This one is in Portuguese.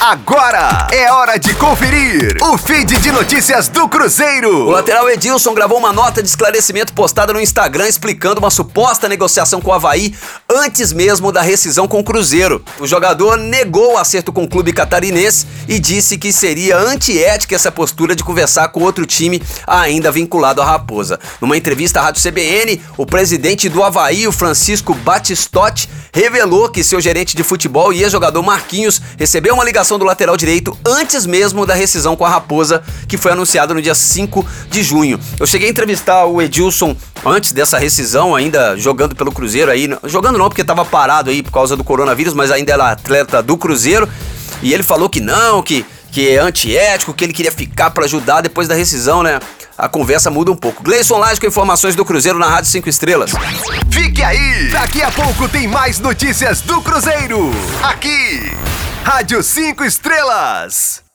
Agora é hora de conferir o feed de notícias do Cruzeiro. O lateral Edilson gravou uma nota de esclarecimento postada no Instagram explicando uma suposta negociação com o Havaí antes mesmo da rescisão com o Cruzeiro. O jogador negou o acerto com o clube catarinense e disse que seria antiética essa postura de conversar com outro time ainda vinculado à Raposa. Numa entrevista à Rádio CBN, o presidente do Havaí, o Francisco Batistotti, revelou que seu gerente de futebol e ex-jogador Marquinhos recebeu uma ligação do lateral direito antes mesmo da rescisão com a Raposa, que foi anunciada no dia 5 de junho. Eu cheguei a entrevistar o Edilson antes dessa rescisão, ainda jogando pelo Cruzeiro aí, jogando não porque estava parado aí por causa do coronavírus, mas ainda era atleta do Cruzeiro, e ele falou que não, que que é antiético, que ele queria ficar para ajudar depois da rescisão, né? A conversa muda um pouco. Gleison Laje com informações do Cruzeiro na Rádio 5 Estrelas. Fique aí! Daqui a pouco tem mais notícias do Cruzeiro. Aqui, Rádio 5 Estrelas.